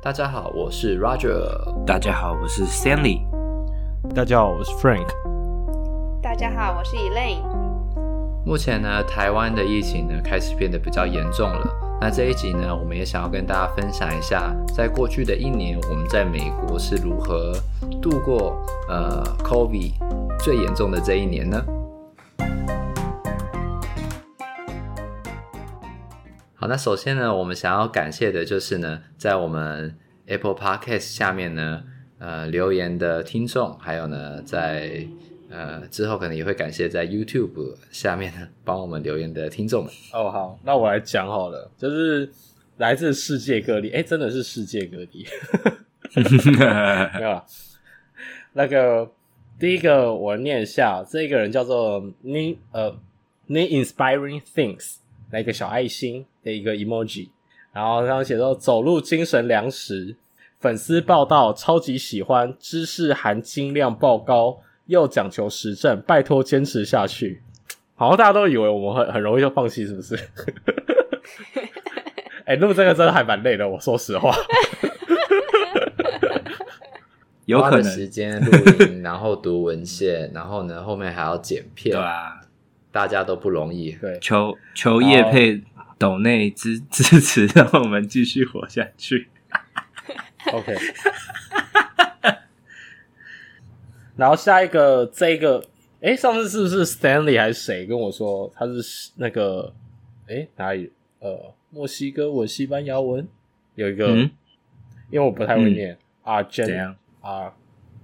大家好，我是 Roger。大家好，我是 Stanley。大家好，我是 Frank。大家好，我是 Elaine。目前呢，台湾的疫情呢开始变得比较严重了。那这一集呢，我们也想要跟大家分享一下，在过去的一年，我们在美国是如何度过呃 COVID 最严重的这一年呢？那首先呢，我们想要感谢的就是呢，在我们 Apple Podcast 下面呢，呃，留言的听众，还有呢，在呃之后可能也会感谢在 YouTube 下面呢帮我们留言的听众们。哦，好，那我来讲好了，就是来自世界各地，哎，真的是世界各地，没有了，那个第一个我念一下，这个人叫做你呃你 Inspiring Things，来一个小爱心。的一个 emoji，然后他写说走路精神粮食，粉丝报道超级喜欢，知识含金量爆高，又讲求实证，拜托坚持下去。好像大家都以为我们很很容易就放弃，是不是？哎、欸，录这个真的还蛮累的，我说实话。有可能时间录音，然后读文献，然后呢后面还要剪片，对啊，大家都不容易。对，求求业配。抖内支 支持，让我们继续活下去。OK，然后下一个这一个，诶，上次是不是 Stanley 还是谁跟我说他是那个？诶，哪里？呃，墨西哥文、西班牙文有一个，嗯、因为我不太会念。阿根啊，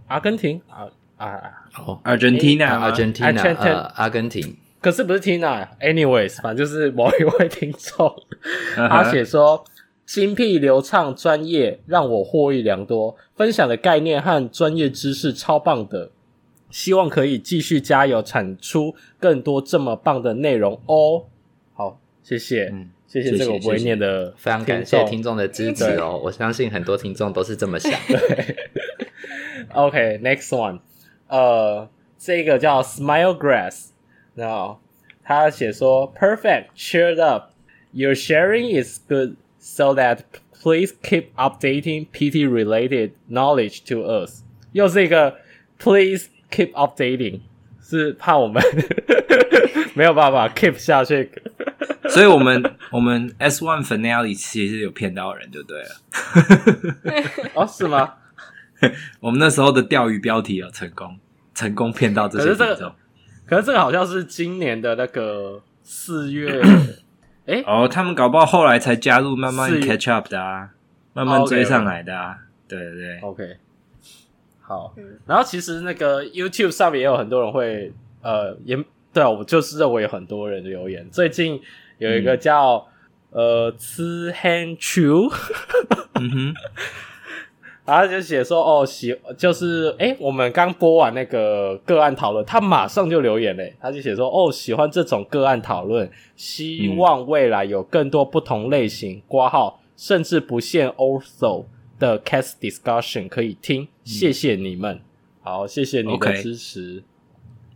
阿根廷啊啊哦，Argentina，阿根廷，阿根廷。可是不是 Tina，anyways，反正就是某一位听众，他写说精辟流畅、专业，让我获益良多。分享的概念和专业知识超棒的，希望可以继续加油，产出更多这么棒的内容哦。好，谢谢，嗯、谢谢这个我不会念的，非常感谢听众的支持哦。我相信很多听众都是这么想的。OK，next、okay, one，呃，这个叫 Smile Grass。No，他写说，Perfect, cheered up. Your sharing is good, so that please keep updating PT related knowledge to us. 又是一个 please keep updating，是怕我们没有办法 keep 下去，所以我们我们 S one finale 其实有骗到人就对了。哦，是吗？我们那时候的钓鱼标题有成功，成功骗到这些听众。 可是这个好像是今年的那个四月，哎，哦，他们搞不好后来才加入，慢慢 catch up 的啊，慢慢追上来的啊，对对对，OK，好，然后其实那个 YouTube 上面也有很多人会，呃，也对啊，我就是认为有很多人留言，最近有一个叫、嗯、呃 Zi Han Chu，嗯哼。然后就写说哦，喜就是诶，我们刚播完那个个案讨论，他马上就留言嘞。他就写说哦，喜欢这种个案讨论，希望未来有更多不同类型挂号，甚至不限 also 的 case discussion 可以听。谢谢你们，好，谢谢你的支持，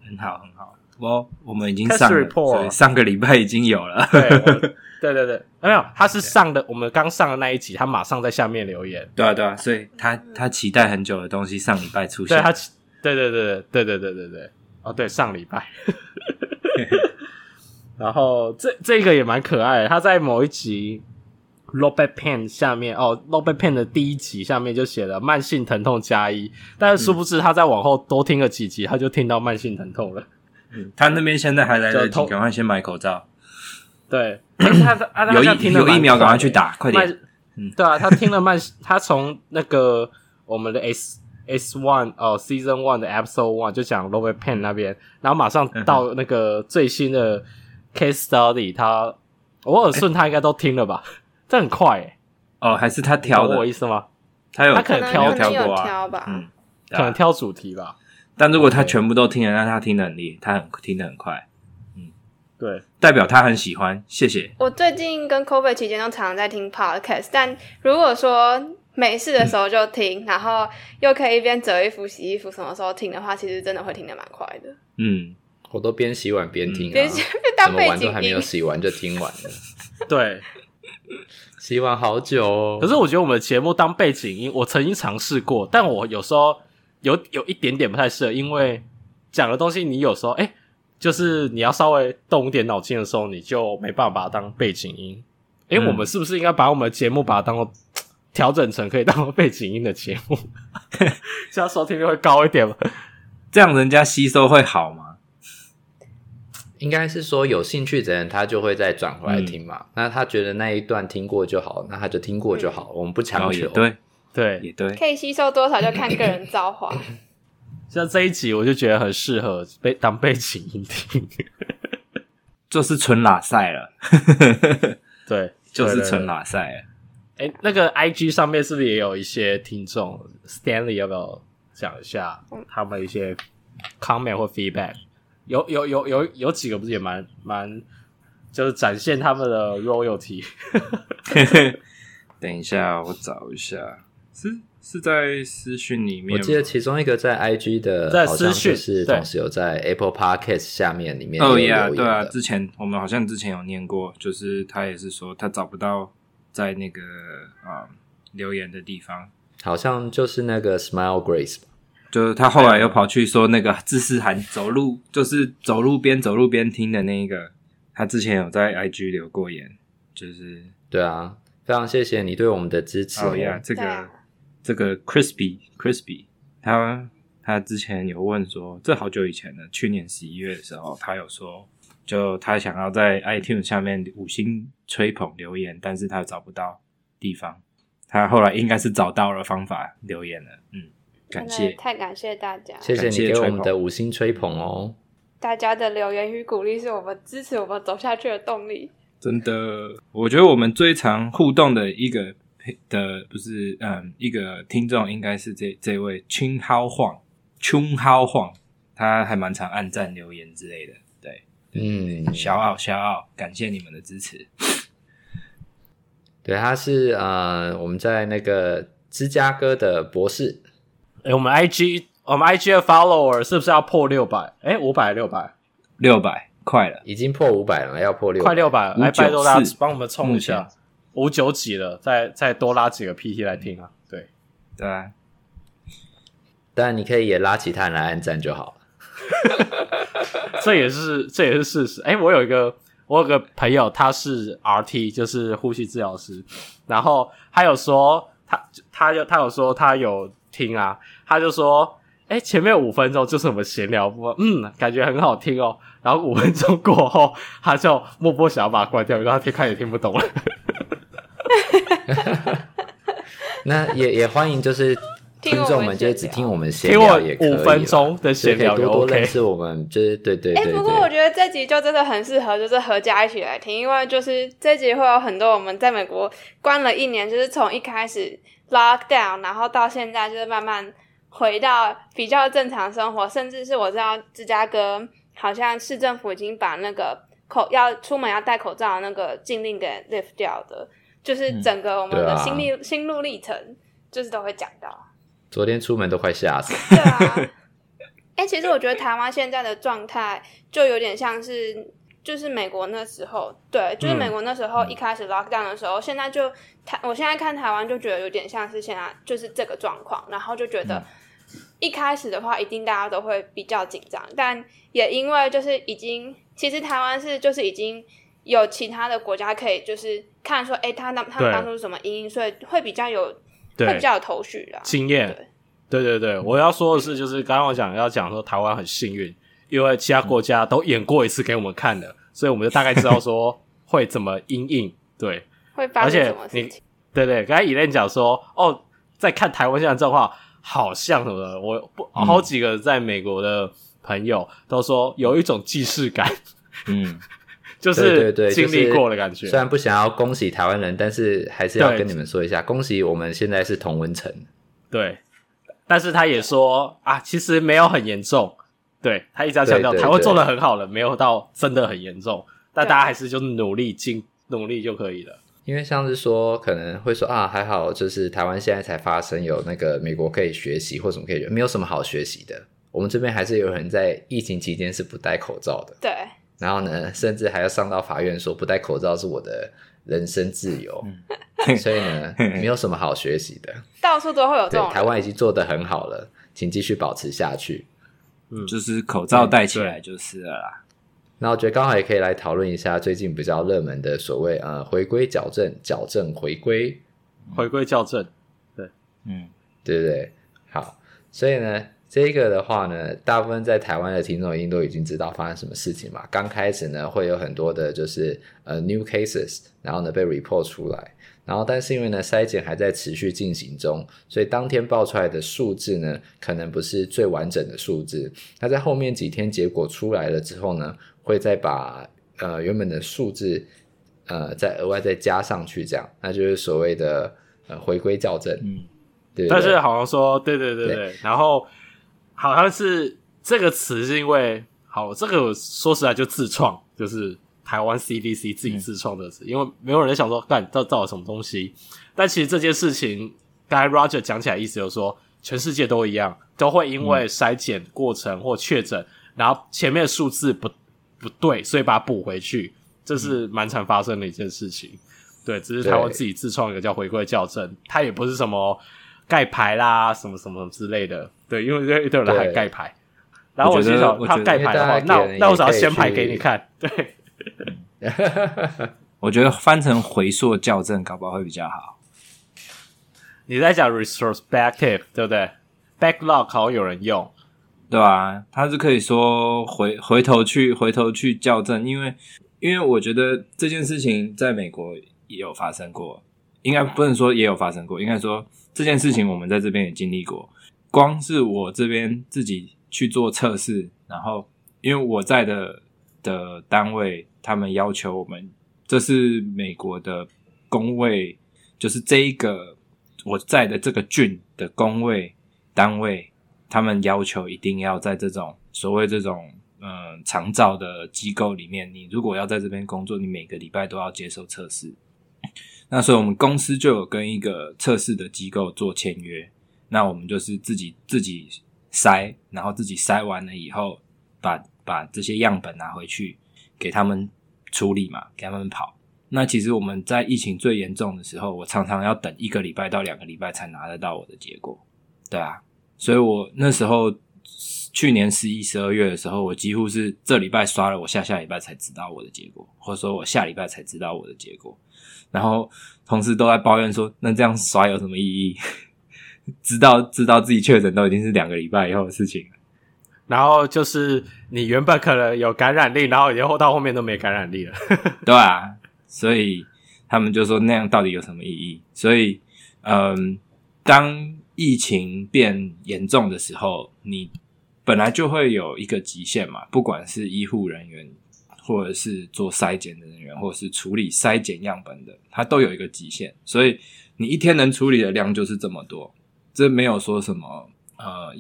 很好很好。我我们已经上了，上个礼拜已经有了。对对对对，没有，他是上的，我们刚上的那一集，他马上在下面留言。对啊对啊，所以他他期待很久的东西上礼拜出现。对他，对对对对对对对对对，哦对，上礼拜。然后这这个也蛮可爱的，他在某一集 back pain 下面哦 back pain 的第一集下面就写了慢性疼痛加一，但是殊不知他在往后多听了几集，他就听到慢性疼痛了。嗯，他那边现在还来得及，赶快先买口罩。对，他他他有听了有疫苗，赶快去打，快点。嗯，对啊，他听了慢，他从那个我们的 S S one 哦，Season one 的 Episode one 就讲 Robert Penn 那边，然后马上到那个最新的 Case Study，他我耳顺他应该都听了吧？这很快诶。哦，还是他挑的？我意思吗？他有他可能挑挑过啊，吧？嗯，可能挑主题吧。但如果他全部都听了，那他听得很厉，他很听得很快。对，代表他很喜欢，谢谢。我最近跟 COVID 期间都常常在听 Podcast，但如果说没事的时候就听，嗯、然后又可以一边折衣服、洗衣服，什么时候听的话，其实真的会听得蛮快的。嗯，我都边洗碗边听、啊，边洗边当背景音，什么碗都还没有洗完就听完了。对，洗碗好久哦。可是我觉得我们的节目当背景音，我曾经尝试过，但我有时候有有一点点不太适合，因为讲的东西你有时候哎、欸，就是你要稍微动一点脑筋的时候，你就没办法把它当背景音。哎、欸，嗯、我们是不是应该把我们的节目把它当做调整成可以当做背景音的节目，这样收听率会高一点吗？这样人家吸收会好吗？应该是说有兴趣的人，他就会再转回来听嘛。嗯、那他觉得那一段听过就好，那他就听过就好。嗯、我们不强求。对对也对，可以吸收多少就看个人造化。像这一集，我就觉得很适合被当背景音听，就是纯拉赛了。对，就是纯拉赛了。哎，那个 IG 上面是不是也有一些听众？Stanley 要不要讲一下他们一些 comment 或 feedback？有有有有有几个不是也蛮蛮，就是展现他们的 royalty。等一下，我找一下，是是在私讯里面。我记得其中一个在 IG 的，在私讯是同时有在 Apple Podcast 下面里面。哦呀，对啊，之前我们好像之前有念过，就是他也是说他找不到在那个啊、嗯、留言的地方，好像就是那个 Smile Grace 吧。就是他后来又跑去说那个知识涵走路，就是走路边走路边听的那一个，他之前有在 IG 留过言，就是对啊，非常谢谢你对我们的支持。哦呀，这个这个 Crispy Crispy，他他之前有问说，这好久以前了，去年十一月的时候，他有说，就他想要在 iTunes 下面五星吹捧留言，但是他找不到地方，他后来应该是找到了方法留言了，嗯。感谢，太感谢大家！谢谢你给我们的五星吹捧哦！大家的留言与鼓励是我们支持我们走下去的动力。真的，我觉得我们最常互动的一个的不是嗯一个听众，应该是这这位青蒿晃青蒿晃，他还蛮常按赞留言之类的。对，嗯，小奥小奥，感谢你们的支持。对，他是呃我们在那个芝加哥的博士。哎，我们 IG 我们 IG 的 follower 是不是要破六百？哎，五百六百六百，快了，已经破五百了，要破六百，快六百了，来拜托大家帮我们冲一下，五九几了，再再多拉几个 PT 来听啊！对对啊，当然你可以也拉其他人来按赞就好了，这也是这也是事实。哎，我有一个我有个朋友，他是 RT，就是呼吸治疗师，然后他有说他他有他有说他有。听啊，他就说：“哎、欸，前面五分钟就是我们闲聊部分，嗯，感觉很好听哦。然后五分钟过后，他就默默想要把它关掉，因为他听看也听不懂了。那也也欢迎，就是听众们就只听我们闲聊也可以，五分钟的闲聊也 OK。多认识我们就是对对。哎、欸，不过我觉得这集就真的很适合，就是合家一起来听，因为就是这集会有很多我们在美国关了一年，就是从一开始。” Lockdown，然后到现在就是慢慢回到比较正常生活，甚至是我知道芝加哥好像市政府已经把那个口要出门要戴口罩的那个禁令给 lift 掉的，就是整个我们的心历、嗯啊、心路历程，就是都会讲到。昨天出门都快吓死。对啊，哎、欸，其实我觉得台湾现在的状态就有点像是。就是美国那时候，对，就是美国那时候一开始 lockdown 的时候，嗯、现在就台，我现在看台湾就觉得有点像是现在就是这个状况，然后就觉得一开始的话，一定大家都会比较紧张，但也因为就是已经，其实台湾是就是已经有其他的国家可以就是看说，哎，他当他们当初是什么因，因所以会比较有对。会比较有头绪的经验。对。对对，我要说的是，就是刚刚我讲要讲说台湾很幸运，因为其他国家都演过一次给我们看的。所以我们就大概知道说会怎么因应，对，会发生什么事情？对对，刚才 Elaine 讲说，哦，在看台湾现在状况，好像什么的，我不好几个在美国的朋友都说有一种既视感，嗯，就是经历过的感觉。虽然不想要恭喜台湾人，但是还是要跟你们说一下，恭喜我们现在是同温层。对，但是他也说啊，其实没有很严重。对，他一直在强调，台湾做的很好了，没有到真的很严重，但大家还是就努力尽努力就可以了。因为像是说可能会说啊，还好，就是台湾现在才发生有那个美国可以学习或什么可以学，没有什么好学习的。我们这边还是有人在疫情期间是不戴口罩的。对。然后呢，甚至还要上到法院说不戴口罩是我的人身自由，所以呢，没有什么好学习的。到处都会有这种。台湾已经做得很好了，请继续保持下去。嗯，就是口罩戴起来就是了啦。那我觉得刚好也可以来讨论一下最近比较热门的所谓呃回归矫正、矫正回归、回归矫正。对，嗯，对对对，好，所以呢。这个的话呢，大部分在台湾的听众一定都已经知道发生什么事情嘛。刚开始呢，会有很多的就是呃 new cases，然后呢被 report 出来，然后但是因为呢筛检还在持续进行中，所以当天报出来的数字呢，可能不是最完整的数字。那在后面几天结果出来了之后呢，会再把呃原本的数字呃再额外再加上去，这样，那就是所谓的呃回归校正。嗯，对，对。但是好像说，对对对对，对然后。好像是这个词是因为好，这个说实在就自创，就是台湾 CDC 自己自创的词，嗯、因为没有人想说干到造了什么东西。但其实这件事情，刚才 Roger 讲起来意思就是说，全世界都一样，都会因为筛检过程或确诊，嗯、然后前面数字不不对，所以把它补回去，这是蛮常发生的一件事情。对，只是台湾自己自创一个叫回归校正，它也不是什么。盖牌啦，什么什么之类的，对，因为一堆人还盖牌，然后我心想，他盖牌的话，那那我只要先牌给你看，对。我觉得翻成回溯校正，搞不好会比较好。你在讲 retrospective 对不对？backlog 好像有人用，对吧？他是可以说回回头去回头去校正，因为因为我觉得这件事情在美国也有发生过，应该不能说也有发生过，应该说。这件事情我们在这边也经历过，光是我这边自己去做测试，然后因为我在的的单位，他们要求我们，这是美国的工位，就是这一个我在的这个郡的工位单位，他们要求一定要在这种所谓这种嗯、长照的机构里面，你如果要在这边工作，你每个礼拜都要接受测试。那所以，我们公司就有跟一个测试的机构做签约。那我们就是自己自己筛，然后自己筛完了以后，把把这些样本拿回去给他们处理嘛，给他们跑。那其实我们在疫情最严重的时候，我常常要等一个礼拜到两个礼拜才拿得到我的结果。对啊，所以我那时候去年十一、十二月的时候，我几乎是这礼拜刷了，我下下礼拜才知道我的结果，或者说我下礼拜才知道我的结果。然后同事都在抱怨说：“那这样耍有什么意义？知道知道自己确诊都已经是两个礼拜以后的事情了。然后就是你原本可能有感染力，然后以后到后面都没感染力了，对啊。所以他们就说那样到底有什么意义？所以，嗯，当疫情变严重的时候，你本来就会有一个极限嘛，不管是医护人员。”或者是做筛检的人员，或者是处理筛检样本的，它都有一个极限，所以你一天能处理的量就是这么多。这没有说什么呃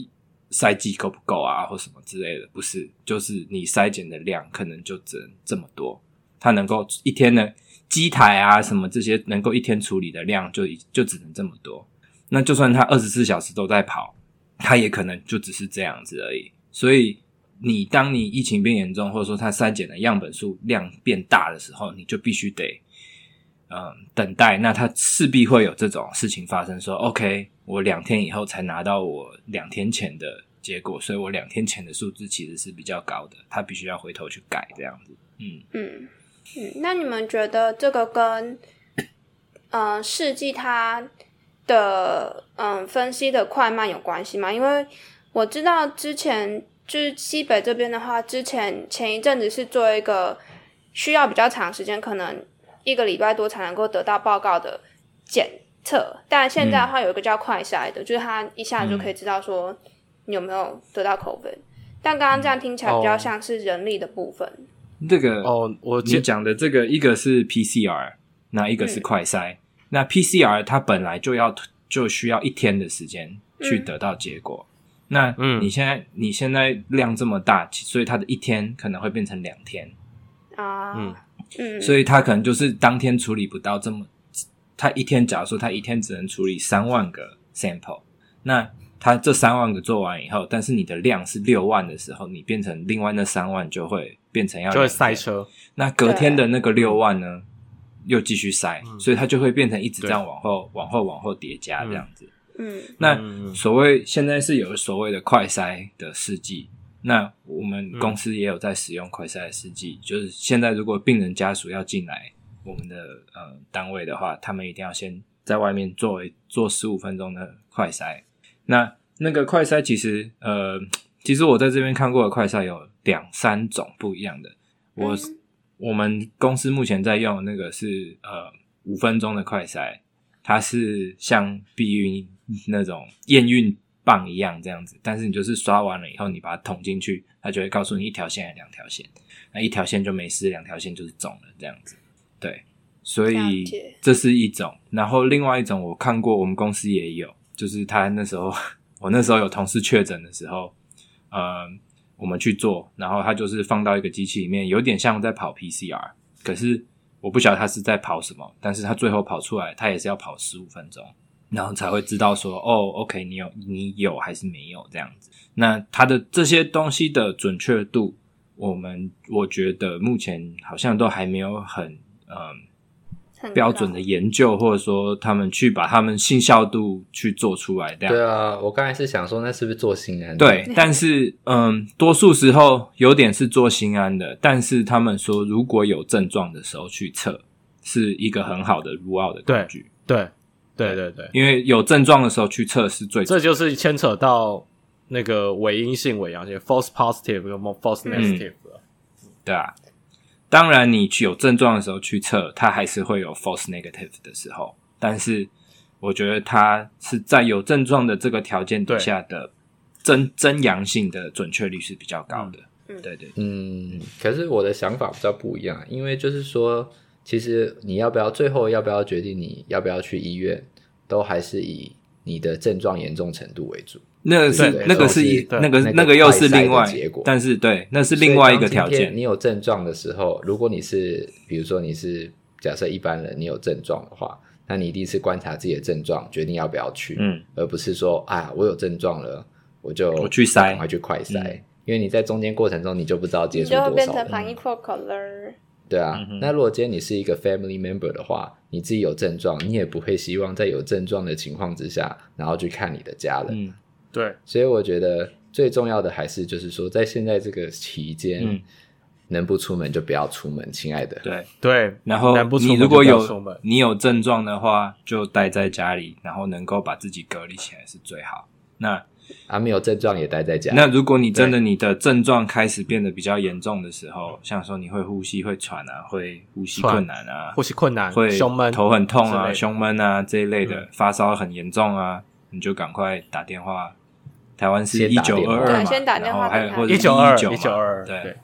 筛剂够不够啊，或什么之类的，不是，就是你筛检的量可能就只能这么多。它能够一天的机台啊什么这些能够一天处理的量就就只能这么多。那就算它二十四小时都在跑，它也可能就只是这样子而已。所以。你当你疫情变严重，或者说它筛检的样本数量变大的时候，你就必须得，嗯，等待。那它势必会有这种事情发生，说 OK，我两天以后才拿到我两天前的结果，所以我两天前的数字其实是比较高的，他必须要回头去改这样子。嗯嗯嗯。那你们觉得这个跟嗯试剂它的嗯分析的快慢有关系吗？因为我知道之前。就是西北这边的话，之前前一阵子是做一个需要比较长时间，可能一个礼拜多才能够得到报告的检测，但现在的话有一个叫快筛的，嗯、就是它一下子就可以知道说你有没有得到 COVID。嗯、但刚刚这样听起来比较像是人力的部分。这个哦，我你讲的这个一个是 PCR，那一个是快筛。嗯、那 PCR 它本来就要就需要一天的时间去得到结果。嗯。那你现在、嗯、你现在量这么大，所以它的一天可能会变成两天。啊，嗯。嗯，所以它可能就是当天处理不到这么，它一天假如说它一天只能处理三万个 sample，那它这三万个做完以后，但是你的量是六万的时候，你变成另外那三万就会变成要就会塞车，那隔天的那个六万呢，又继续塞，嗯、所以它就会变成一直这样往后、往后、往后叠加这样子。嗯，那所谓现在是有所谓的快筛的试剂，那我们公司也有在使用快筛的试剂，嗯、就是现在如果病人家属要进来我们的呃单位的话，他们一定要先在外面做做十五分钟的快筛。那那个快筛其实呃，其实我在这边看过的快筛有两三种不一样的。我、嗯、我们公司目前在用的那个是呃五分钟的快筛，它是像避孕。那种验孕棒一样这样子，但是你就是刷完了以后，你把它捅进去，它就会告诉你一条线还是两条线，那一条线就没事，两条线就是肿了这样子。对，所以这是一种。然后另外一种我看过，我们公司也有，就是他那时候我那时候有同事确诊的时候，呃，我们去做，然后他就是放到一个机器里面，有点像在跑 PCR，可是我不晓得他是在跑什么，但是他最后跑出来，他也是要跑十五分钟。然后才会知道说，哦，OK，你有你有还是没有这样子。那它的这些东西的准确度，我们我觉得目前好像都还没有很嗯标准的研究，或者说他们去把他们信效度去做出来这样。对啊，我刚才是想说，那是不是做心安的？对，但是嗯，多数时候有点是做心安的，但是他们说如果有症状的时候去测，是一个很好的 rule out 的工具。对。对对对对，因为有症状的时候去测是最，这就是牵扯到那个伪阴性、伪阳性 （false positive） 和 false negative 对啊，当然你有症状的时候去测，它还是会有 false negative 的时候。但是我觉得它是在有症状的这个条件底下的真真阳性的准确率是比较高的。嗯，对对，嗯，可是我的想法比较不一样，因为就是说。其实你要不要最后要不要决定你要不要去医院，都还是以你的症状严重程度为主。那个是那个是一那个那个又是另外结果，但是对，那是另外一个条件。你有症状的时候，如果你是比如说你是假设一般人，你有症状的话，那你一定是观察自己的症状，决定要不要去，嗯，而不是说啊我有症状了，我就我去筛，赶快去快筛，嗯，因为你在中间过程中你就不知道接触多少，就会变成防疫破口了。对啊，嗯、那如果今天你是一个 family member 的话，你自己有症状，你也不会希望在有症状的情况之下，然后去看你的家人。嗯，对。所以我觉得最重要的还是就是说，在现在这个期间，嗯、能不出门就不要出门，亲爱的。对对。然后你如果有你有症状的话，就待在家里，然后能够把自己隔离起来是最好。那。啊，没有症状也待在家。那如果你真的你的症状开始变得比较严重的时候，像说你会呼吸会喘啊，会呼吸困难啊，呼吸困难，会胸闷、头很痛啊，胸闷啊这一类的，嗯、发烧很严重啊，你就赶快打电话。台湾是一九二二嘛，然后还有或者一九二一九二，对。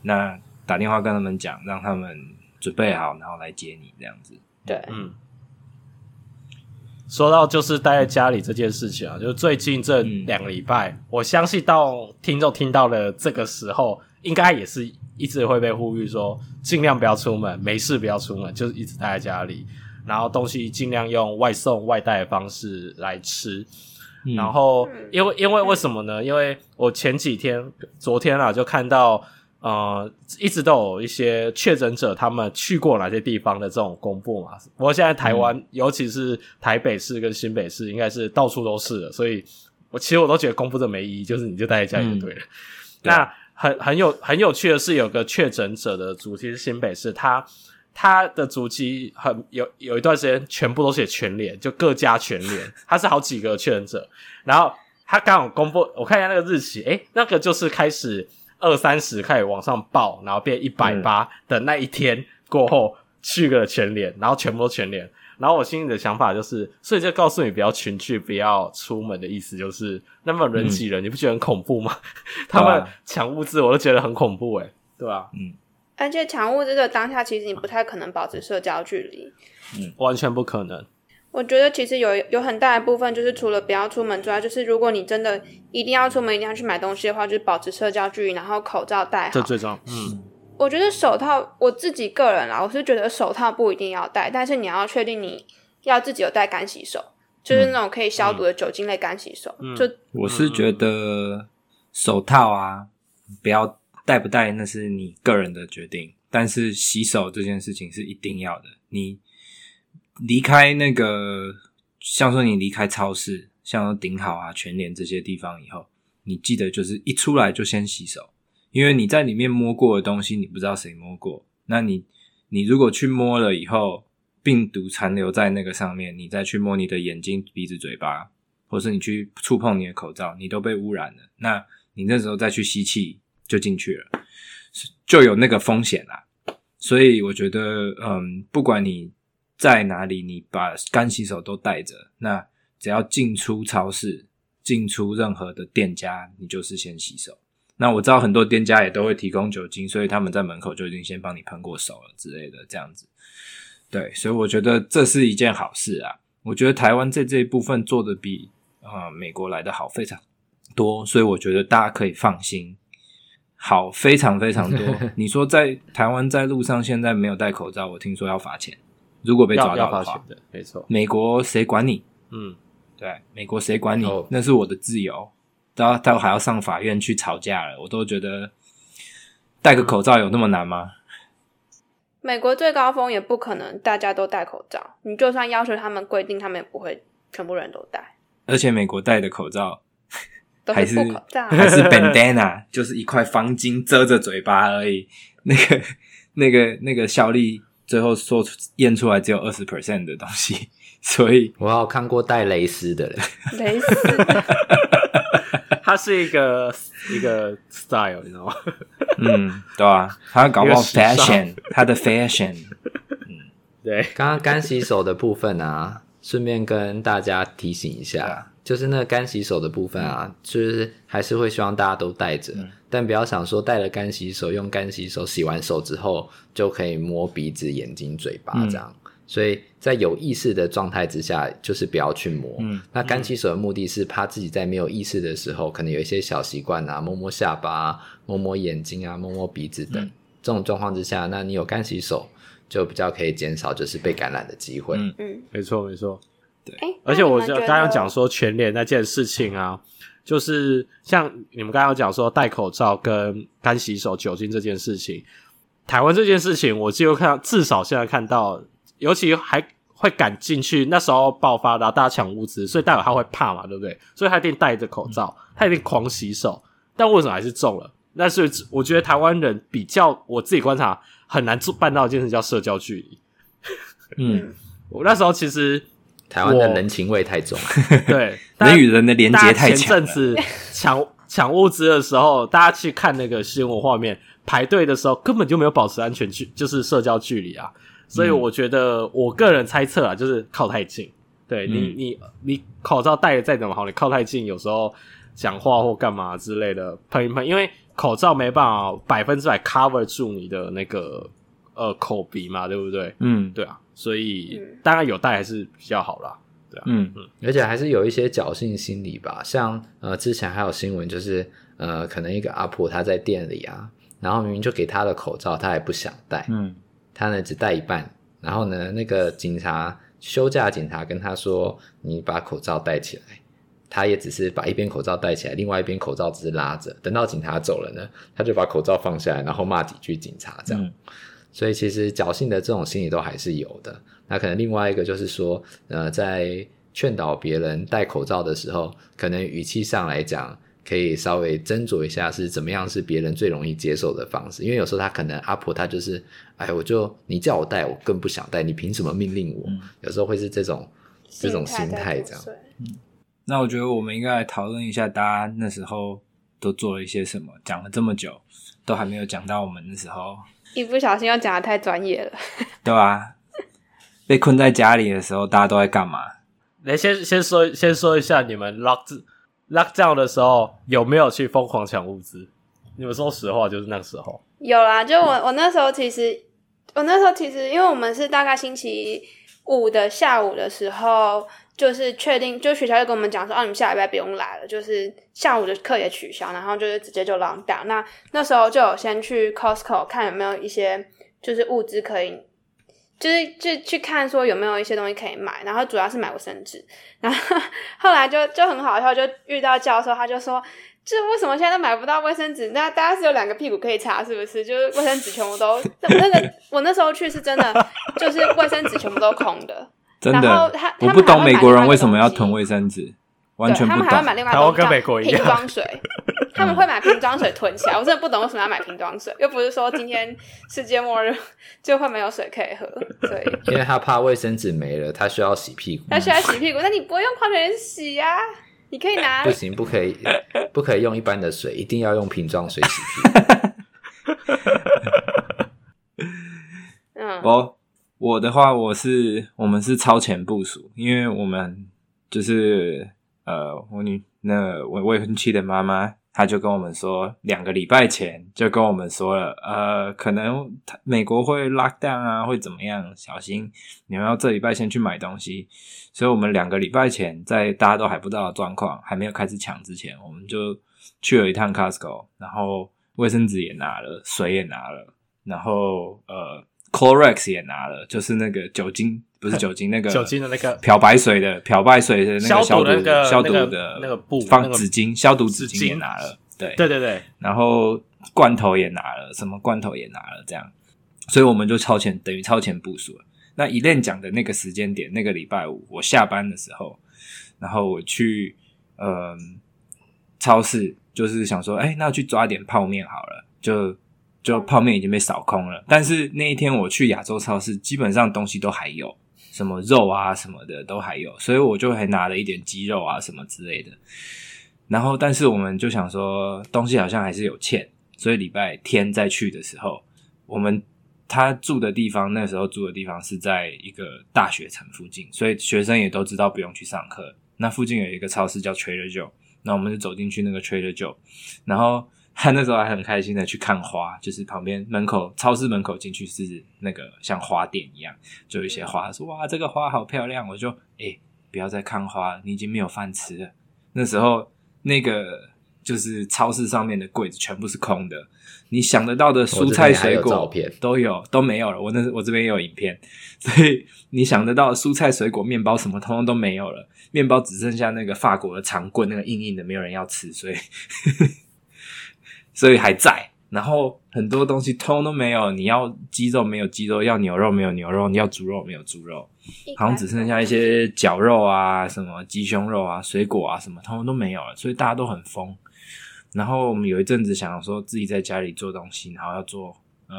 那打电话跟他们讲，让他们准备好，然后来接你这样子。对，嗯。说到就是待在家里这件事情啊，就是最近这两个礼拜，嗯、我相信到听众听到了这个时候，应该也是一直会被呼吁说，尽量不要出门，没事不要出门，就是一直待在家里，然后东西尽量用外送外带的方式来吃。嗯、然后，因为因为为什么呢？因为我前几天昨天啊，就看到。呃，一直都有一些确诊者，他们去过哪些地方的这种公布嘛。不过现在台湾，嗯、尤其是台北市跟新北市，应该是到处都是的。所以，我其实我都觉得公布这没意义，就是你就待在家里就对了。嗯、那很很有很有趣的是，有个确诊者的主题是新北市，他他的足迹很有有一段时间全部都写全联，就各家全联，他是好几个确诊者。然后他刚好公布，我看一下那个日期，诶，那个就是开始。二三十开始往上报，然后变一百八的那一天过后，去个全脸，然后全部都全脸。然后我心里的想法就是，所以就告诉你不要群聚，不要出门的意思就是，那么人挤人，嗯、你不觉得很恐怖吗？他们抢物资，我都觉得很恐怖诶，对吧？嗯。而且抢物资的当下，其实你不太可能保持社交距离，嗯，完全不可能。我觉得其实有有很大一部分就是除了不要出门之外，就是如果你真的一定要出门，一定要去买东西的话，就是保持社交距离，然后口罩戴好。这最重要。嗯，我觉得手套，我自己个人啦，我是觉得手套不一定要戴，但是你要确定你要自己有带干洗手，就是那种可以消毒的酒精类干洗手。嗯、就我是觉得手套啊，不要戴不戴那是你个人的决定，但是洗手这件事情是一定要的。你离开那个，像说你离开超市，像说顶好啊、全联这些地方以后，你记得就是一出来就先洗手，因为你在里面摸过的东西，你不知道谁摸过。那你你如果去摸了以后，病毒残留在那个上面，你再去摸你的眼睛、鼻子、嘴巴，或是你去触碰你的口罩，你都被污染了。那你那时候再去吸气，就进去了，就有那个风险啦。所以我觉得，嗯，不管你在哪里，你把干洗手都带着。那只要进出超市、进出任何的店家，你就是先洗手。那我知道很多店家也都会提供酒精，所以他们在门口就已经先帮你喷过手了之类的，这样子。对，所以我觉得这是一件好事啊。我觉得台湾在这一部分做的比啊、呃、美国来的好非常多，所以我觉得大家可以放心。好，非常非常多。你说在台湾在路上现在没有戴口罩，我听说要罚钱。如果被抓到的话，的没错。美国谁管你？嗯，对，美国谁管你？Oh. 那是我的自由。到到还要上法院去吵架了，我都觉得戴个口罩有那么难吗？美国最高峰也不可能大家都戴口罩。你就算要求他们规定，他们也不会全部人都戴。而且美国戴的口罩。还是还是 bandana，就是一块方巾遮着嘴巴而已。那个、那个、那个效力，最后说验出来只有二十 percent 的东西。所以我有看过戴蕾丝的人，蕾丝，它是一个一个 style，你知道吗？嗯，对啊，他搞不好 fashion，他的 fashion。嗯，对。刚刚干洗手的部分啊，顺便跟大家提醒一下。就是那个干洗手的部分啊，就是还是会希望大家都带着，嗯，但不要想说带了干洗手，用干洗手洗完手之后就可以摸鼻子、眼睛、嘴巴这样。嗯，所以在有意识的状态之下，就是不要去摸。嗯，那干洗手的目的是怕自己在没有意识的时候，可能有一些小习惯啊，摸摸下巴、摸摸眼睛啊、摸摸鼻子等，嗯，这种状况之下，那你有干洗手，就比较可以减少就是被感染的机会。嗯嗯，没错没错。对，而且我就刚刚讲说全联那件事情啊，就是像你们刚刚讲说戴口罩跟干洗手酒精这件事情，台湾这件事情，我就看至少现在看到，尤其还会赶进去，那时候爆发的，大家抢物资，所以代表他会怕嘛，对不对？所以他一定戴着口罩，他一定狂洗手，但为什么还是中了？那是我觉得台湾人比较，我自己观察很难做办到一件事，叫社交距离。嗯，我那时候其实。台湾的人情味太重，对，人与人的连接太强。前阵子抢 抢物资的时候，大家去看那个新闻画面，排队的时候根本就没有保持安全距，就是社交距离啊。所以我觉得，我个人猜测啊，就是靠太近。对、嗯、你，你你口罩戴的再怎么好，你靠太近，有时候讲话或干嘛之类的喷一喷，因为口罩没办法百分之百 cover 住你的那个呃口鼻嘛，对不对？嗯，对啊。所以当然有戴还是比较好啦，对啊，嗯。嗯，而且还是有一些侥幸心理吧，像呃之前还有新闻就是呃可能一个阿婆她在店里啊，然后明明就给她的口罩，她也不想戴，嗯，她呢只戴一半，然后呢那个警察休假警察跟她说，你把口罩戴起来，她也只是把一边口罩戴起来，另外一边口罩只是拉着，等到警察走了呢，她就把口罩放下来，然后骂几句警察这样。嗯所以其实侥幸的这种心理都还是有的。那可能另外一个就是说，呃，在劝导别人戴口罩的时候，可能语气上来讲，可以稍微斟酌一下是怎么样是别人最容易接受的方式。因为有时候他可能阿婆她就是，哎，我就你叫我戴，我更不想戴，你凭什么命令我？嗯、有时候会是这种这种心态这样。嗯，那我觉得我们应该来讨论一下，大家那时候都做了一些什么？讲了这么久，都还没有讲到我们那时候。一不小心又讲的太专业了，对啊？被困在家里的时候，大家都在干嘛？来，先先说，先说一下你们 lock lock down 的时候有没有去疯狂抢物资？你们说实话，就是那个时候有啦。就我我那时候其实，我那时候其实，因为我们是大概星期五的下午的时候。就是确定，就学校就跟我们讲说，哦、啊，你们下礼拜不用来了，就是下午的课也取消，然后就是直接就 lock down。那那时候就有先去 Costco 看有没有一些就是物资可以，就是就去看说有没有一些东西可以买，然后主要是买卫生纸。然后后来就就很好笑，就遇到教授，他就说。就为什么现在都买不到卫生纸？那大家是有两个屁股可以擦，是不是？就是卫生纸全部都 那个，我那时候去是真的，就是卫生纸全部都空的。真的，然后他我不懂美国人为什么要囤卫生纸，完全不懂。他们还会买另外一样瓶装水，他们会买瓶装水囤起来。我真的不懂为什么要买瓶装水，又不是说今天世界末日 就会没有水可以喝，所以因为他怕卫生纸没了，他需要洗屁股，他需要洗屁股。那你不会用矿泉水洗呀？你可以拿，不行，不可以，不可以用一般的水，一定要用瓶装水洗屁股。嗯，我我的话，我是我们是超前部署，因为我们就是呃，我女那我未婚妻的妈妈。她就跟我们说，两个礼拜前就跟我们说了，呃，可能美国会 lock down 啊，会怎么样？小心，你们要这礼拜先去买东西。所以，我们两个礼拜前，在大家都还不知道的状况，还没有开始抢之前，我们就去了一趟 Costco，然后卫生纸也拿了，水也拿了，然后呃，Clorox 也拿了，就是那个酒精。不是 酒精，那个酒精的那个漂白水的漂白水的那个消毒的消毒的那个布放纸巾消毒纸巾也拿了，对对对对，然后罐头也拿了，什么罐头也拿了，这样，所以我们就超前，等于超前部署了。那 Elaine 讲的那个时间点，那个礼拜五我下班的时候，然后我去嗯超市，就是想说，哎，那去抓点泡面好了，就就泡面已经被扫空了。但是那一天我去亚洲超市，基本上东西都还有。什么肉啊什么的都还有，所以我就还拿了一点鸡肉啊什么之类的。然后，但是我们就想说，东西好像还是有欠，所以礼拜天再去的时候，我们他住的地方，那时候住的地方是在一个大学城附近，所以学生也都知道不用去上课。那附近有一个超市叫 Trader Joe，那我们就走进去那个 Trader Joe，然后。他那时候还很开心的去看花，就是旁边门口超市门口进去是那个像花店一样，就有一些花，说哇这个花好漂亮，我就诶、欸、不要再看花，你已经没有饭吃了。那时候那个就是超市上面的柜子全部是空的，你想得到的蔬菜水果都有都没有了。我那我这边也有影片，所以你想得到的蔬菜水果面包什么通通都没有了，面包只剩下那个法国的长棍，那个硬硬的，没有人要吃，所以。所以还在，然后很多东西通通都没有。你要鸡肉没有鸡肉，要牛肉没有牛肉，你要猪肉没有猪肉，好像只剩下一些绞肉啊，什么鸡胸肉啊、水果啊什么，通通都没有了。所以大家都很疯。然后我们有一阵子想说自己在家里做东西，然后要做呃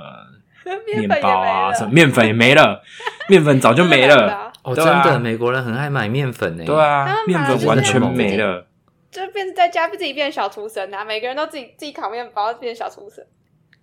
面包啊什么，面粉也没了，面粉早就没了。哦，真的，美国人很爱买面粉呢。对啊，面粉完全没了。就变在家自己变小厨神啊！每个人都自己自己烤面包，变小厨神。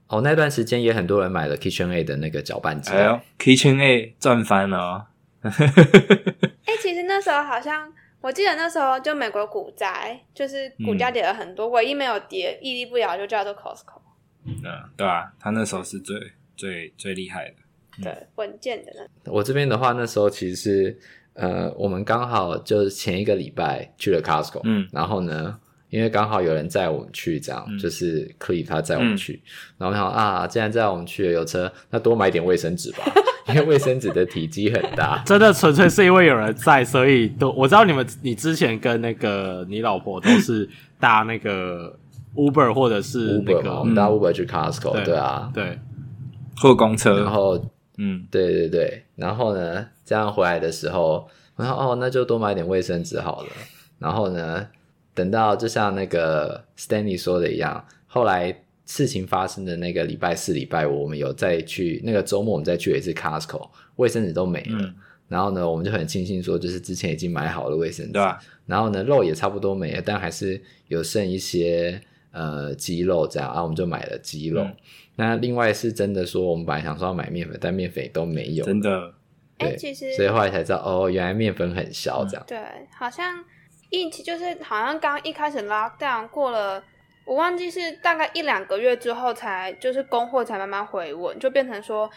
哦，那段时间也很多人买了 KitchenAid 的那个搅拌机。哎呦，KitchenAid 赚翻了哦！哎、欸，其实那时候好像，我记得那时候就美国股灾，就是股价跌了很多，嗯、唯一没有跌、屹立不摇就叫做 Costco。嗯，对啊，他那时候是最最最厉害的，对，稳健的那。我这边的话，那时候其实是。呃，我们刚好就是前一个礼拜去了 Costco，嗯，然后呢，因为刚好有人载我们去，这样、嗯、就是 Cliff 他载我们去，嗯、然后我想啊，既然载我们去了有车，那多买点卫生纸吧，因为卫生纸的体积很大。真的纯粹是因为有人在，所以都我知道你们，你之前跟那个你老婆都是搭那个 Uber 或者是那个 Uber 嘛，我们搭 Uber 去 Costco，、嗯、对啊，对，坐公车，然后。嗯，对对对，然后呢，这样回来的时候，我说哦，那就多买点卫生纸好了。然后呢，等到就像那个 Stanley 说的一样，后来事情发生的那个礼拜四、礼拜五，我们有再去那个周末，我们再去一次 Costco，卫生纸都没了。嗯、然后呢，我们就很庆幸说，就是之前已经买好了卫生纸。对啊。然后呢，肉也差不多没了，但还是有剩一些呃鸡肉这样啊，我们就买了鸡肉。嗯那另外是真的说，我们本来想说要买面粉，但面粉也都没有。真的，哎，欸、其实所以后来才知道，哦，原来面粉很小，这样。对，好像疫情就是好像刚一开始 lock down 过了，我忘记是大概一两个月之后才就是供货才慢慢回稳，就变成说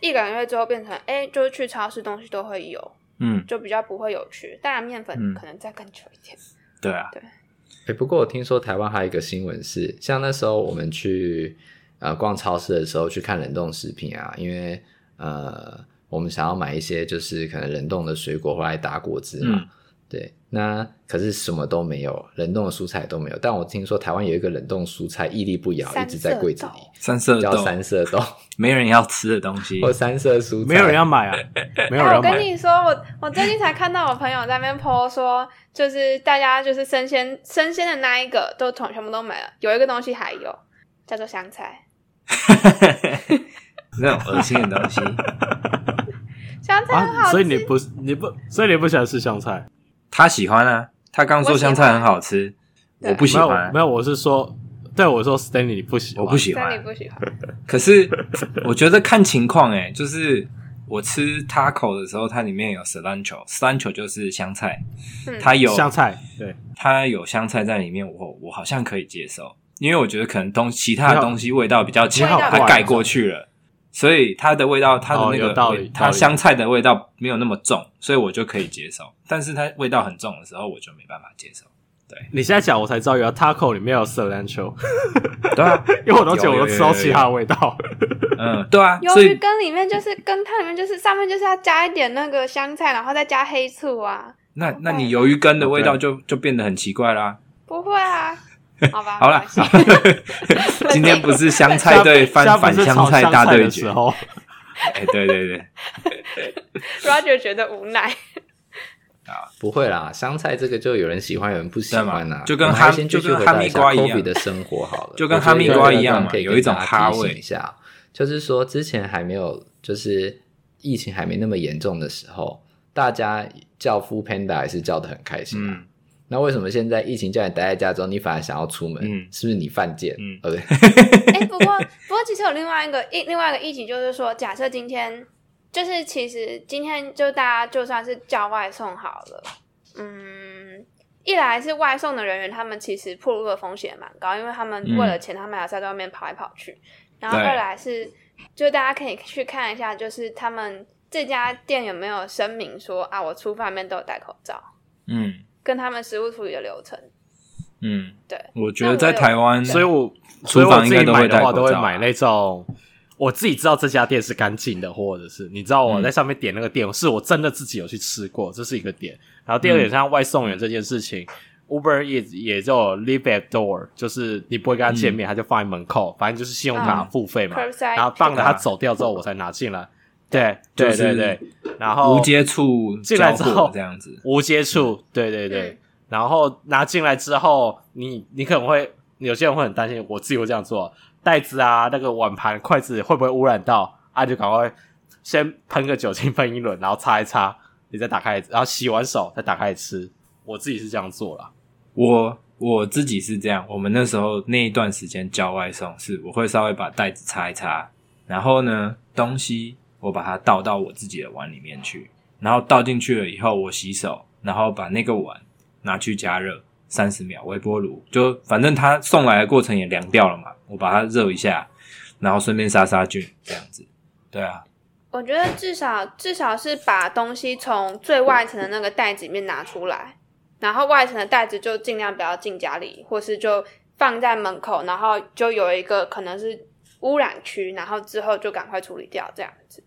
一两个月之后变成哎、欸，就是去超市东西都会有，嗯，就比较不会有缺。当然面粉可能再更久一点。嗯、对啊，对。哎、欸，不过我听说台湾还有一个新闻是，像那时候我们去。呃，逛超市的时候去看冷冻食品啊，因为呃，我们想要买一些就是可能冷冻的水果回来打果汁嘛。嗯、对，那可是什么都没有，冷冻的蔬菜都没有。但我听说台湾有一个冷冻蔬菜屹立不摇，一直在柜子里，三色豆，叫三色豆，没人要吃的东西，或三色蔬菜，没有人要买啊，没有人要买。欸、我跟你说，我我最近才看到我朋友在那边 po 说，就是大家就是生鲜生鲜的那一个都全全部都没了，有一个东西还有，叫做香菜，那种恶心的东西。香菜很好吃，啊，所以你不你不所以你不喜欢吃香菜？他喜欢啊，他刚说香菜很好吃，我，我不喜欢。没有，没有，我是说，对我说，Stanley 你不喜欢，我不喜欢，Stanley 不喜欢。可是我觉得看情况，哎，就是我吃 taco 的时候，它里面有 cilantro，cilantro 就是香菜，嗯、它有香菜，对，它有香菜在里面，我我好像可以接受，因为我觉得可能东其他的东西味道比较强，它盖过去了。所以它的味道，它的那个、哦、道理，它香菜的味道没有那么重，所以我就可以接受。但是它味道很重的时候，我就没办法接受。对，你现在讲我才知道，原来 taco 里面有 cilantro。对啊，因为我都觉得我都吃到其他的味道。嗯，对啊。鱿鱼羹里面就是羹汤里面就是上面就是要加一点那个香菜，然后再加黑醋啊。那那你鱿鱼羹的味道就就变得很奇怪啦。不会啊。好吧，好了，今天不是香菜对翻反香菜大对决。哎，对对对，Roger 觉得无奈。啊，不会啦，香菜这个就有人喜欢，有人不喜欢啊，就跟哈就跟哈密瓜一样。的生活好了，就跟哈密瓜一样，可以有一种哈味一下，就是说之前还没有，就是疫情还没那么严重的时候，大家叫 foodpanda 还是叫的很开心啊。那为什么现在疫情叫你待在家中，你反而想要出门？嗯，是不是你犯贱？嗯，对？哎，不过 不过，其实有另外一个疫另外一个疫情，就是说，假设今天就是其实今天就大家就算是叫外送好了，嗯，一来是外送的人员，他们其实暴露的风险也蛮高，因为他们为了钱，他们还要在外面跑来跑去。嗯、然后二来是，就大家可以去看一下，就是他们这家店有没有声明说啊，我出外面都有戴口罩。嗯。跟他们食物处理的流程，嗯，对，我觉得在台湾，所以我所以我自己买的话都会买那种，我自己知道这家店是干净的，或者是你知道我在上面点那个店，嗯、是我真的自己有去吃过，这是一个点。然后第二点，像外送员这件事情、嗯、，Uber 也也就 leave at door，就是你不会跟他见面，嗯、他就放在门口，反正就是信用卡付费嘛，嗯、然后放了他走掉之后，我才拿进来。对对对对，然后无接触进来之后这样子，无接触，对对对，然后拿进来之后，你你可能会有些人会很担心，我自己会这样做，袋子啊，那个碗盘筷子会不会污染到？啊，就赶快先喷个酒精 喷一轮，然后擦一擦，你再打开，然后洗完手再打开吃。我自己是这样做了，我我自己是这样，我们那时候那一段时间叫外送，是我会稍微把袋子擦一擦，然后呢东西。我把它倒到我自己的碗里面去，然后倒进去了以后，我洗手，然后把那个碗拿去加热三十秒，微波炉就反正它送来的过程也凉掉了嘛，我把它热一下，然后顺便杀杀菌，这样子。对啊，我觉得至少至少是把东西从最外层的那个袋子里面拿出来，然后外层的袋子就尽量不要进家里，或是就放在门口，然后就有一个可能是污染区，然后之后就赶快处理掉，这样子。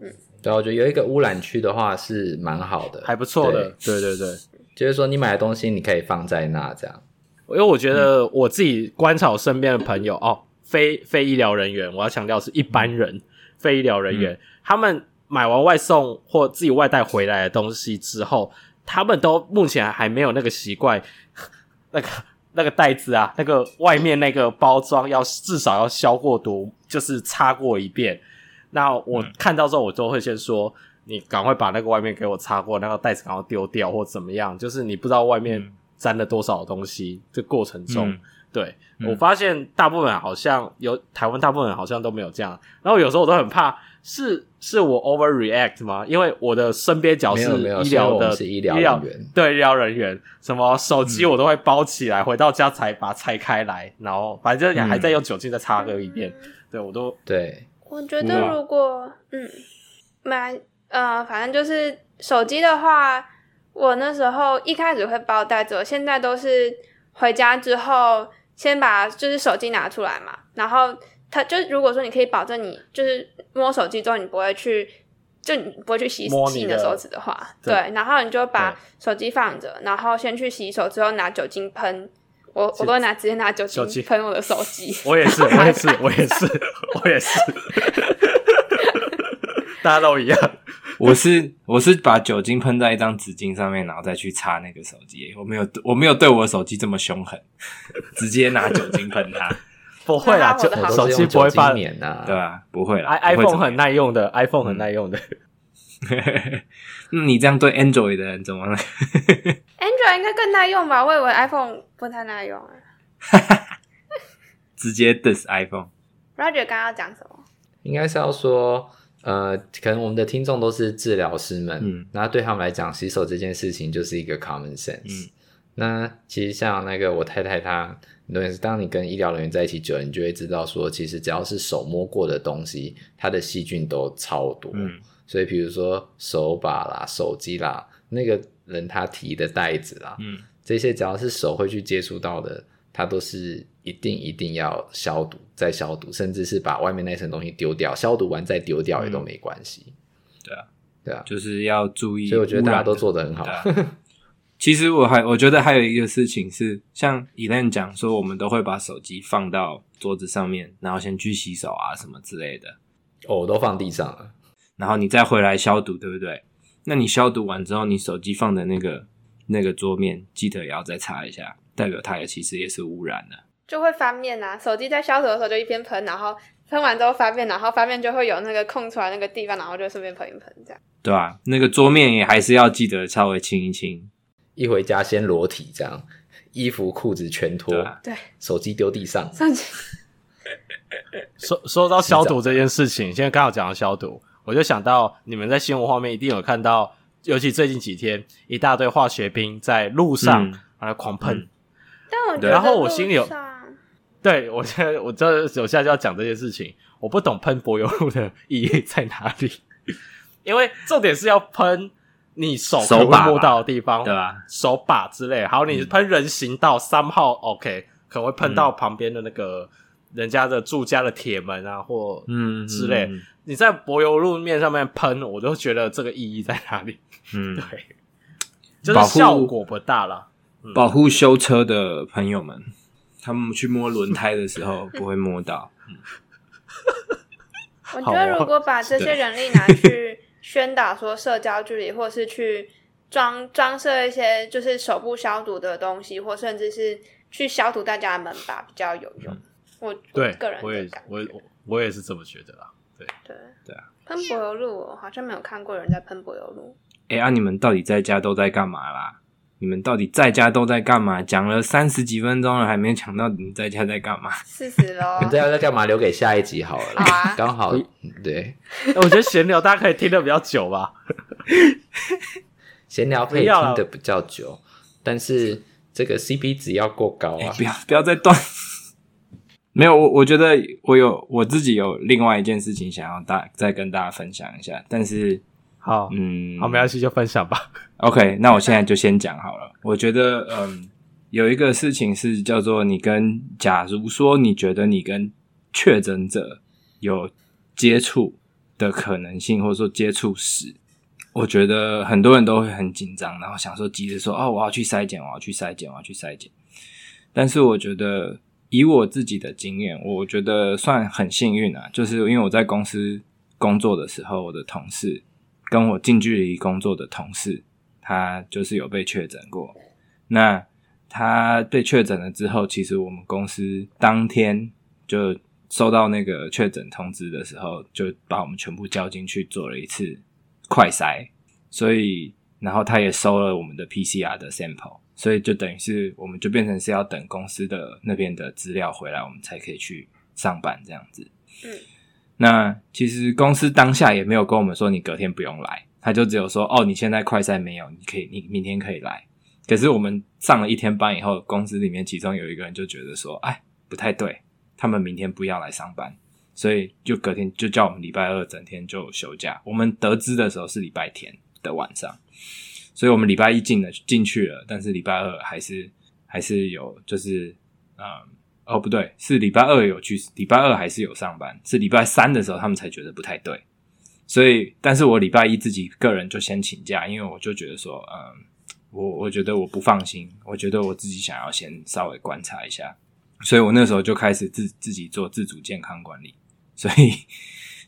嗯，对，我觉得有一个污染区的话是蛮好的，还不错的。对对对，就是说你买的东西你可以放在那这样。因为我觉得我自己观察我身边的朋友、嗯、哦，非非医疗人员，我要强调是一般人，嗯、非医疗人员，嗯、他们买完外送或自己外带回来的东西之后，他们都目前还没有那个习惯，那个那个袋子啊，那个外面那个包装要至少要消过毒，就是擦过一遍。那我看到之后，我都会先说：“你赶快把那个外面给我擦过，那个袋子赶快丢掉，或怎么样。”就是你不知道外面沾了多少东西，这过程中，嗯、对、嗯、我发现大部分好像有台湾大部分人好像都没有这样。然后有时候我都很怕，是是我 overreact 吗？因为我的身边角是医疗的医疗人员，对医疗人员，什么手机我都会包起来，嗯、回到家才把它拆开来，然后反正也还在用酒精再擦个一遍。嗯、对我都对。我觉得如果嗯买呃，反正就是手机的话，我那时候一开始会包袋子，我现在都是回家之后先把就是手机拿出来嘛，然后他就如果说你可以保证你就是摸手机之后你不会去就你不会去洗洗你的手指的话，对，对然后你就把手机放着，然后先去洗手，之后拿酒精喷。我我都会拿直接拿酒精喷我的手机。我也是，我也是，我也是，我也是。大家都一样。我是我是把酒精喷在一张纸巾上面，然后再去擦那个手机。我没有我没有对我的手机这么凶狠，直接拿酒精喷它。不会啦，就手机不会发黏呐，对吧？不会啦。iPhone 很耐用的，iPhone 很耐用的。那你这样对 Android 的人怎么了？Android 应该更耐用吧？我以为 iPhone 不太耐用啊。直接 diss iPhone。Roger 刚刚要讲什么？应该是要说，呃，可能我们的听众都是治疗师们，嗯，那对他们来讲，洗手这件事情就是一个 common sense。嗯，那其实像那个我太太她。当你跟医疗人员在一起久了，你就会知道说，其实只要是手摸过的东西，它的细菌都超多。嗯，所以比如说手把啦、手机啦，那个人他提的袋子啦，嗯，这些只要是手会去接触到的，它都是一定一定要消毒再消毒，甚至是把外面那层东西丢掉，消毒完再丢掉也都没关系。嗯。对啊，对啊，就是要注意。所以我觉得大家都做得很好。其实我还我觉得还有一个事情是，像 Elaine 讲说，我们都会把手机放到桌子上面，然后先去洗手啊什么之类的。哦，我都放地上了，然后你再回来消毒，对不对？那你消毒完之后，你手机放的那个那个桌面，记得也要再擦一下，代表它也其实也是污染的。就会翻面啊，手机在消毒的时候就一边喷，然后喷完之后翻面，然后翻面就会有那个空出来那个地方，然后就顺便喷一喷，这样。对啊，那个桌面也还是要记得稍微清一清。一回家先裸体，这样衣服裤子全脱，对，手机丢地上。说说到消毒这件事情，现在刚好讲到消毒，我就想到你们在新闻画面一定有看到，尤其最近几天，一大堆化学兵在路上啊狂喷。嗯、但我觉得，然后我心里有，对我现在我这我现在就要讲这件事情，我不懂喷柏油路的意义在哪里，因为重点是要喷。你手可能会摸到的地方，对吧？手把之类，好，你喷人行道三号，OK，可能会喷到旁边的那个人家的住家的铁门啊，或嗯之类。你在柏油路面上面喷，我都觉得这个意义在哪里？嗯，对，就是效果不大了。保护修车的朋友们，他们去摸轮胎的时候 不会摸到。我觉得如果把这些人力拿去。宣导说社交距离，或是去装装设一些就是手部消毒的东西，或甚至是去消毒大家的门把比较有用。嗯、我对我个人我也我我我也是这么觉得啦。对对对啊！喷柏油路，我好像没有看过人在喷柏油路。哎、欸，啊，你们到底在家都在干嘛啦？你们到底在家都在干嘛？讲了三十几分钟了，还没讲到你们在家在干嘛？四十喽。你在家在干嘛？留给下一集好了。好啊，刚好对。我觉得闲聊大家可以听的比较久吧。闲聊可以听的比较久，但是这个 CP 值要过高啊！欸、不要不要再断。没有我，我觉得我有我自己有另外一件事情想要大再跟大家分享一下，但是。好，嗯，好，没关系，就分享吧。OK，那我现在就先讲好了。我觉得，嗯，有一个事情是叫做你跟，假如说你觉得你跟确诊者有接触的可能性，或者说接触史，我觉得很多人都会很紧张，然后想说急着说，哦，我要去筛检，我要去筛检，我要去筛检。但是我觉得，以我自己的经验，我觉得算很幸运啊，就是因为我在公司工作的时候，我的同事。跟我近距离工作的同事，他就是有被确诊过。那他被确诊了之后，其实我们公司当天就收到那个确诊通知的时候，就把我们全部叫进去做了一次快筛。所以，然后他也收了我们的 PCR 的 sample，所以就等于是我们就变成是要等公司的那边的资料回来，我们才可以去上班这样子。嗯。那其实公司当下也没有跟我们说你隔天不用来，他就只有说哦，你现在快赛没有，你可以你明天可以来。可是我们上了一天班以后，公司里面其中有一个人就觉得说，哎，不太对，他们明天不要来上班，所以就隔天就叫我们礼拜二整天就休假。我们得知的时候是礼拜天的晚上，所以我们礼拜一进了进去了，但是礼拜二还是还是有就是嗯。哦，不对，是礼拜二有去，礼拜二还是有上班，是礼拜三的时候他们才觉得不太对，所以，但是我礼拜一自己个人就先请假，因为我就觉得说，嗯，我我觉得我不放心，我觉得我自己想要先稍微观察一下，所以我那时候就开始自自己做自主健康管理，所以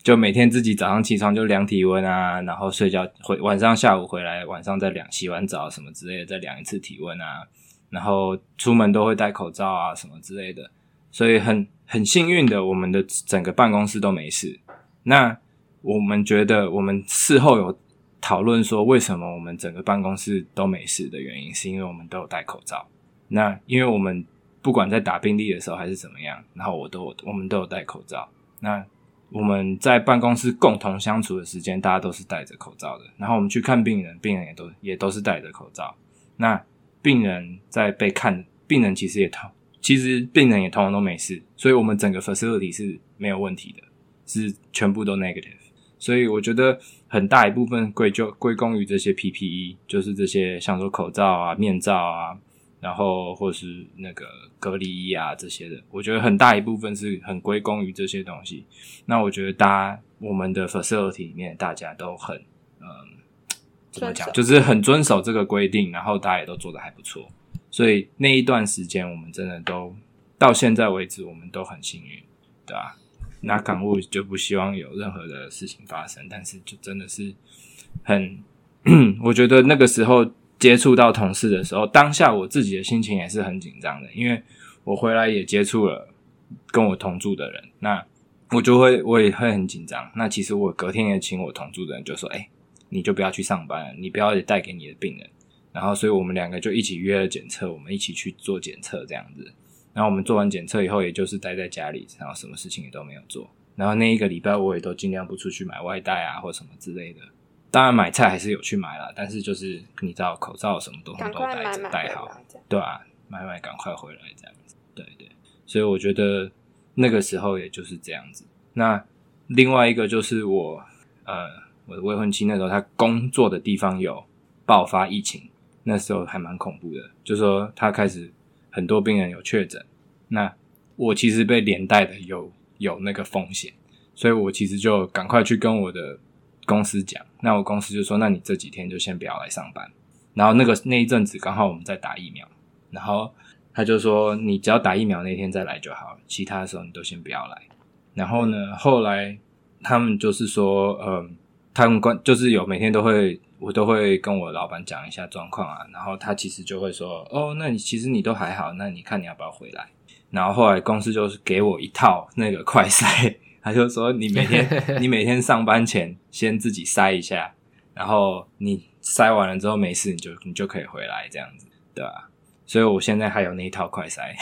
就每天自己早上起床就量体温啊，然后睡觉回晚上下午回来，晚上再量，洗完澡什么之类的再量一次体温啊，然后出门都会戴口罩啊什么之类的，所以很很幸运的，我们的整个办公室都没事。那我们觉得，我们事后有讨论说，为什么我们整个办公室都没事的原因，是因为我们都有戴口罩。那因为我们不管在打病历的时候还是怎么样，然后我都我们都有戴口罩。那我们在办公室共同相处的时间，大家都是戴着口罩的。然后我们去看病人，病人也都也都是戴着口罩。那病人在被看，病人其实也同，其实病人也通通都没事，所以我们整个 facility 是没有问题的，是全部都 negative。所以我觉得很大一部分归就归功于这些 PPE，就是这些像说口罩啊、面罩啊，然后或是那个隔离衣啊这些的。我觉得很大一部分是很归功于这些东西。那我觉得大家我们的 facility 里面大家都很嗯，怎么讲，就是很遵守这个规定，然后大家也都做的还不错。所以那一段时间我们真的都到现在为止，我们都很幸运，对吧？那港务就不希望有任何的事情发生，但是就真的是很，我觉得那个时候接触到同事的时候，当下我自己的心情也是很紧张的，因为我回来也接触了跟我同住的人，那我就会我也会很紧张。那其实我隔天也请我同住的人就说：“哎，你就不要去上班了，你不要也带给你的病人。”然后，所以我们两个就一起约了检测，我们一起去做检测这样子。然后我们做完检测以后，也就是待在家里，然后什么事情也都没有做。然后那一个礼拜，我也都尽量不出去买外带啊，或什么之类的。当然买菜还是有去买啦，但是就是你知道，口罩什么都都带着带好，对啊，买买赶快回来这样子。对对，所以我觉得那个时候也就是这样子。那另外一个就是我呃，我的未婚妻那时候她工作的地方有爆发疫情，那时候还蛮恐怖的，就是说她开始。很多病人有确诊，那我其实被连带的有有那个风险，所以我其实就赶快去跟我的公司讲，那我公司就说，那你这几天就先不要来上班。然后那个那一阵子刚好我们在打疫苗，然后他就说，你只要打疫苗那天再来就好，其他的时候你都先不要来。然后呢，后来他们就是说，嗯，他们关就是有每天都会。我都会跟我老板讲一下状况啊，然后他其实就会说：“哦，那你其实你都还好，那你看你要不要回来？”然后后来公司就是给我一套那个快筛，他就说：“你每天 你每天上班前先自己塞一下，然后你塞完了之后没事，你就你就可以回来这样子，对吧？”所以我现在还有那一套快塞，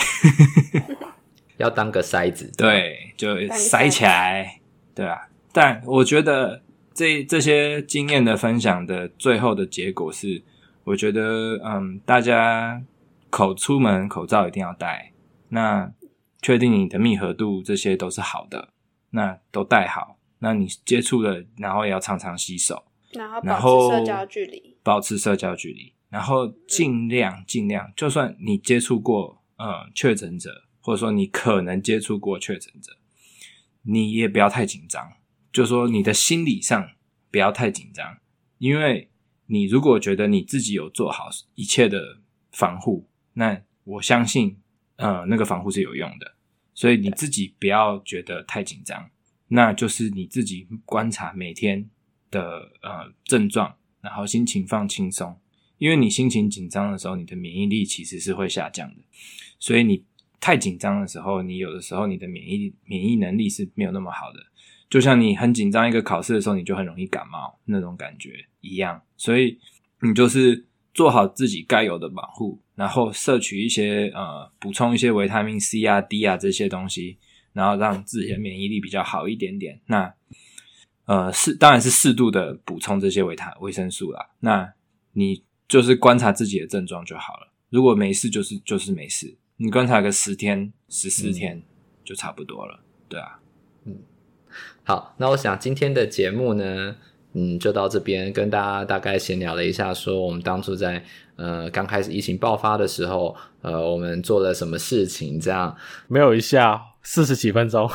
要当个塞子，对，就塞起来，对啊。但我觉得。这这些经验的分享的最后的结果是，我觉得，嗯，大家口出门口罩一定要戴，那确定你的密合度这些都是好的，那都戴好，那你接触了，然后也要常常洗手，然后保持社交距离，保持社交距离，然后尽量尽量，就算你接触过，呃，确诊者，或者说你可能接触过确诊者，你也不要太紧张。就说你的心理上不要太紧张，因为你如果觉得你自己有做好一切的防护，那我相信，呃，那个防护是有用的。所以你自己不要觉得太紧张，那就是你自己观察每天的呃症状，然后心情放轻松。因为你心情紧张的时候，你的免疫力其实是会下降的。所以你太紧张的时候，你有的时候你的免疫免疫能力是没有那么好的。就像你很紧张一个考试的时候，你就很容易感冒那种感觉一样，所以你就是做好自己该有的保护，然后摄取一些呃补充一些维他命 C 啊 D 啊这些东西，然后让自己的免疫力比较好一点点。那呃适当然是适度的补充这些维他维生素啦。那你就是观察自己的症状就好了。如果没事就是就是没事，你观察个十天十四天就差不多了，对啊。嗯好，那我想今天的节目呢，嗯，就到这边，跟大家大概闲聊了一下，说我们当初在呃刚开始疫情爆发的时候，呃，我们做了什么事情，这样没有一下四十几分钟，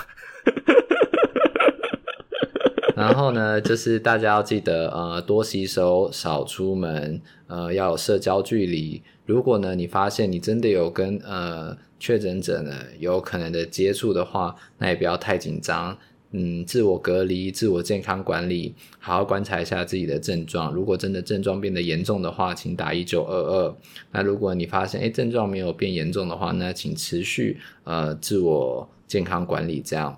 然后呢，就是大家要记得呃多洗手，少出门，呃要有社交距离。如果呢你发现你真的有跟呃确诊者呢有可能的接触的话，那也不要太紧张。嗯，自我隔离、自我健康管理，好好观察一下自己的症状。如果真的症状变得严重的话，请打一九二二。那如果你发现诶症状没有变严重的话，那请持续呃自我健康管理，这样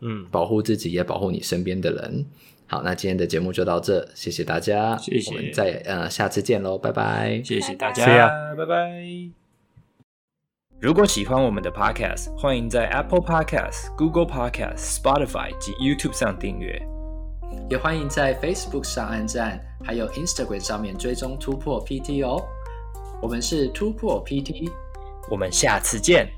嗯保护自己也保护你身边的人。好，那今天的节目就到这，谢谢大家，谢谢，我们再呃下次见喽，拜拜，谢谢大家，拜拜。如果喜欢我们的 Podcast，欢迎在 Apple Podcast、Google Podcast、Spotify 及 YouTube 上订阅，也欢迎在 Facebook 上按赞，还有 Instagram 上面追踪突破 PT 哦。我们是突破 PT，我们下次见。